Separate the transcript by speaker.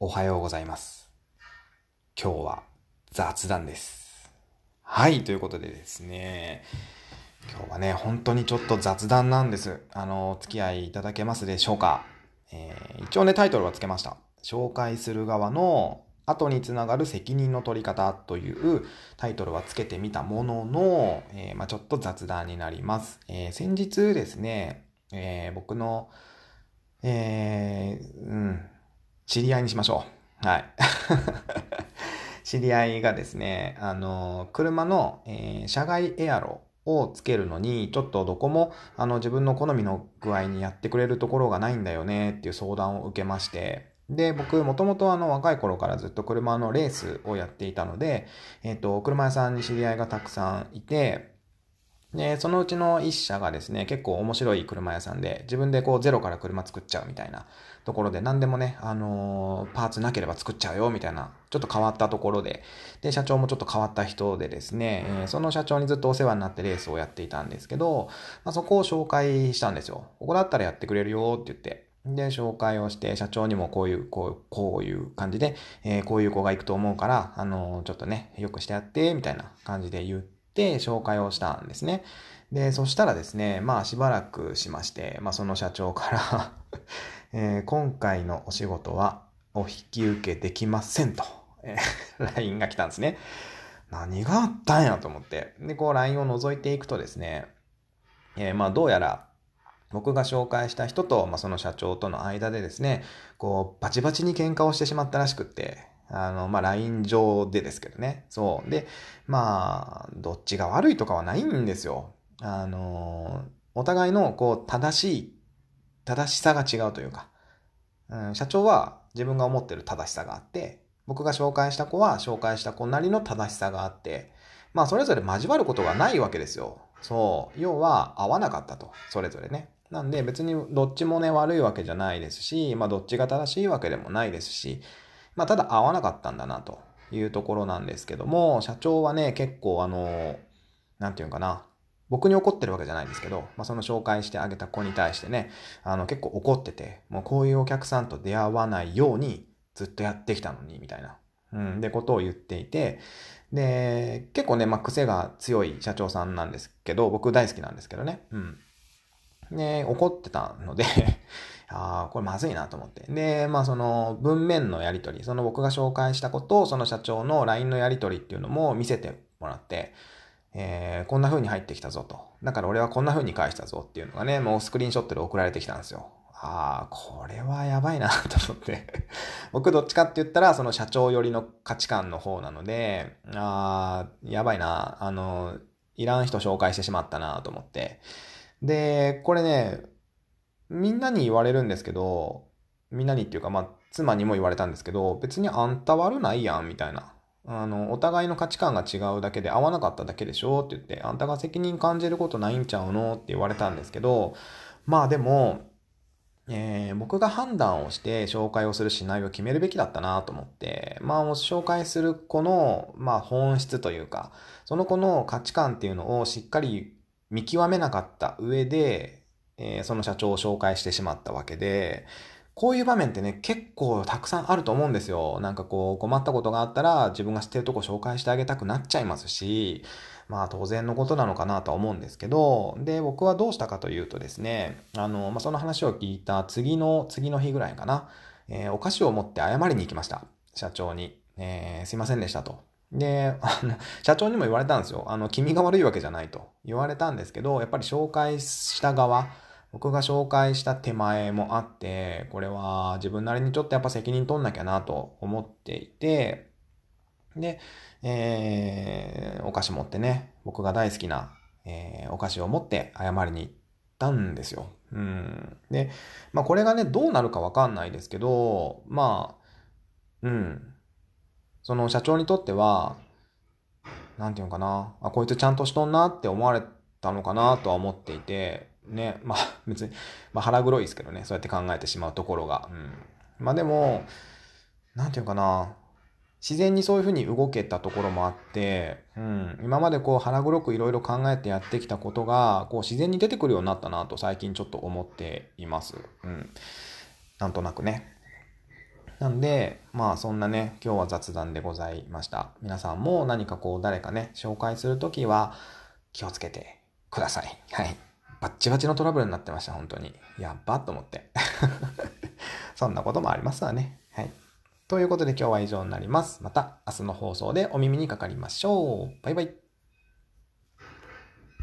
Speaker 1: おはようございます。今日は雑談です。はい、ということでですね、今日はね、本当にちょっと雑談なんです。あの、お付き合いいただけますでしょうか。えー一応ね、タイトルはつけました。紹介する側の後につながる責任の取り方というタイトルはつけてみたものの、えーまあ、ちょっと雑談になります。えー先日ですね、え僕の、えーうん、知り合いにしましょう。はい。知り合いがですね、あの、車の、えー車外エアロをつけるのに、ちょっとどこも、あの、自分の好みの具合にやってくれるところがないんだよねっていう相談を受けまして、で、僕、もともとあの、若い頃からずっと車のレースをやっていたので、えっ、と、車屋さんに知り合いがたくさんいて、で、そのうちの一社がですね、結構面白い車屋さんで、自分でこうゼロから車作っちゃうみたいなところで、何でもね、あのーパーツなければ作っちゃうよみたいな、ちょっと変わったところで、で、社長もちょっと変わった人でですね、えーその社長にずっとお世話になってレースをやっていたんですけど、まあ、そこを紹介したんですよ。ここだったらやってくれるよって言って。で、紹介をして、社長にもこういう、こう、こういう感じで、えーこういう子が行くと思うから、あのーちょっとね、よくしてやって、みたいな感じで言って、紹介をしたんですね。で、そしたらですね、まあしばらくしまして、まあその社長から、えー今回のお仕事はお引き受けできませんと、えー LINE が来たんですね。何があったんやと思って。で、こう LINE を覗いていくとですね、えーまあどうやら僕が紹介した人と、まあ、その社長との間でですね、こう、バチバチに喧嘩をしてしまったらしくって、あの、まあ、LINE 上でですけどね。そう。で、まあ、どっちが悪いとかはないんですよ。あの、お互いの、こう、正しい、正しさが違うというか、うん、社長は自分が思ってる正しさがあって、僕が紹介した子は紹介した子なりの正しさがあって、まあ、それぞれ交わることがないわけですよ。そう。要は、合わなかったと。それぞれね。なんで、別にどっちもね、悪いわけじゃないですし、まあ、どっちが正しいわけでもないですし、まあ、ただ合わなかったんだな、というところなんですけども、社長はね、結構あの、なんていうのかな、僕に怒ってるわけじゃないんですけど、まあ、その紹介してあげた子に対してね、あの、結構怒ってて、もうこういうお客さんと出会わないようにずっとやってきたのに、みたいな、うん、で、ことを言っていて、で、結構ね、まあ、癖が強い社長さんなんですけど、僕大好きなんですけどね、うん。で、怒ってたので、ああ、これまずいなと思って。で、まあその文面のやり取り、その僕が紹介したことをその社長の LINE のやり取りっていうのも見せてもらって、えーこんな風に入ってきたぞと。だから俺はこんな風に返したぞっていうのがね、もうスクリーンショットで送られてきたんですよ。ああ、これはやばいなと思って。僕どっちかって言ったら、その社長寄りの価値観の方なので、ああ、やばいな。あの、いらん人紹介してしまったなと思って。で、これね、みんなに言われるんですけど、みんなにっていうか、まあ、妻にも言われたんですけど、別にあんた悪ないやん、みたいな。あの、お互いの価値観が違うだけで合わなかっただけでしょって言って、あんたが責任感じることないんちゃうのって言われたんですけど、まあでも、えー僕が判断をして紹介をするしないを決めるべきだったなと思って、まあ、紹介する子の、まあ、本質というか、その子の価値観っていうのをしっかり見極めなかった上で、えーその社長を紹介してしまったわけで、こういう場面ってね、結構たくさんあると思うんですよ。なんかこう、困ったことがあったら自分が知ってるとこ紹介してあげたくなっちゃいますし、まあ当然のことなのかなとは思うんですけど、で、僕はどうしたかというとですね、あの、まあその話を聞いた次の、次の日ぐらいかな、えーお菓子を持って謝りに行きました。社長に。えーすいませんでしたと。で、あの、社長にも言われたんですよ。あの、君が悪いわけじゃないと言われたんですけど、やっぱり紹介した側、僕が紹介した手前もあって、これは自分なりにちょっとやっぱ責任取んなきゃなと思っていて、で、えーお菓子持ってね、僕が大好きな、えーお菓子を持って謝りに行ったんですよ。うん。で、まあこれがね、どうなるかわかんないですけど、まあ、うん。その社長にとっては、なんていうのかな、あ、こいつちゃんとしとんなって思われたのかなとは思っていて、ね、まあ別に、まあ腹黒いですけどね、そうやって考えてしまうところが。うん。まあでも、なんていうかな、自然にそういうふうに動けたところもあって、うん、今までこう腹黒くいろいろ考えてやってきたことが、こう自然に出てくるようになったなと最近ちょっと思っています。うん。なんとなくね。なんで、まあそんなね、今日は雑談でございました。皆さんも何かこう誰かね、紹介するときは気をつけてください。はい。バッチバチのトラブルになってました、本当に。やっばと思って。そんなこともありますわね。はい。ということで今日は以上になります。また明日の放送でお耳にかかりましょう。バイバイ。